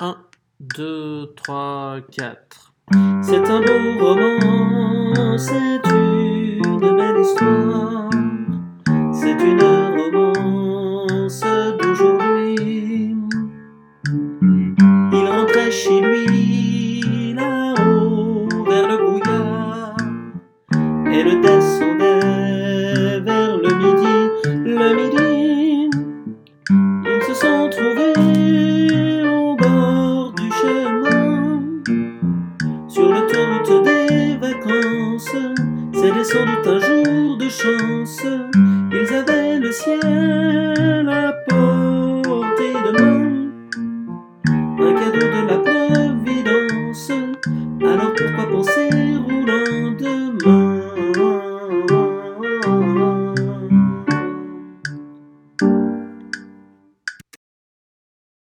1, 2, 3, 4. C'est un beau roman, c'est une belle histoire. C'est une romance d'aujourd'hui. Il rentrait chez lui là-haut vers le brouillard et le descendait vers le midi. Le midi, ils se sont trouvés. sur le tourne des vacances. C'était sans doute un jour de chance. Ils avaient le ciel à portée de main, un cadeau de la providence. Alors pourquoi penser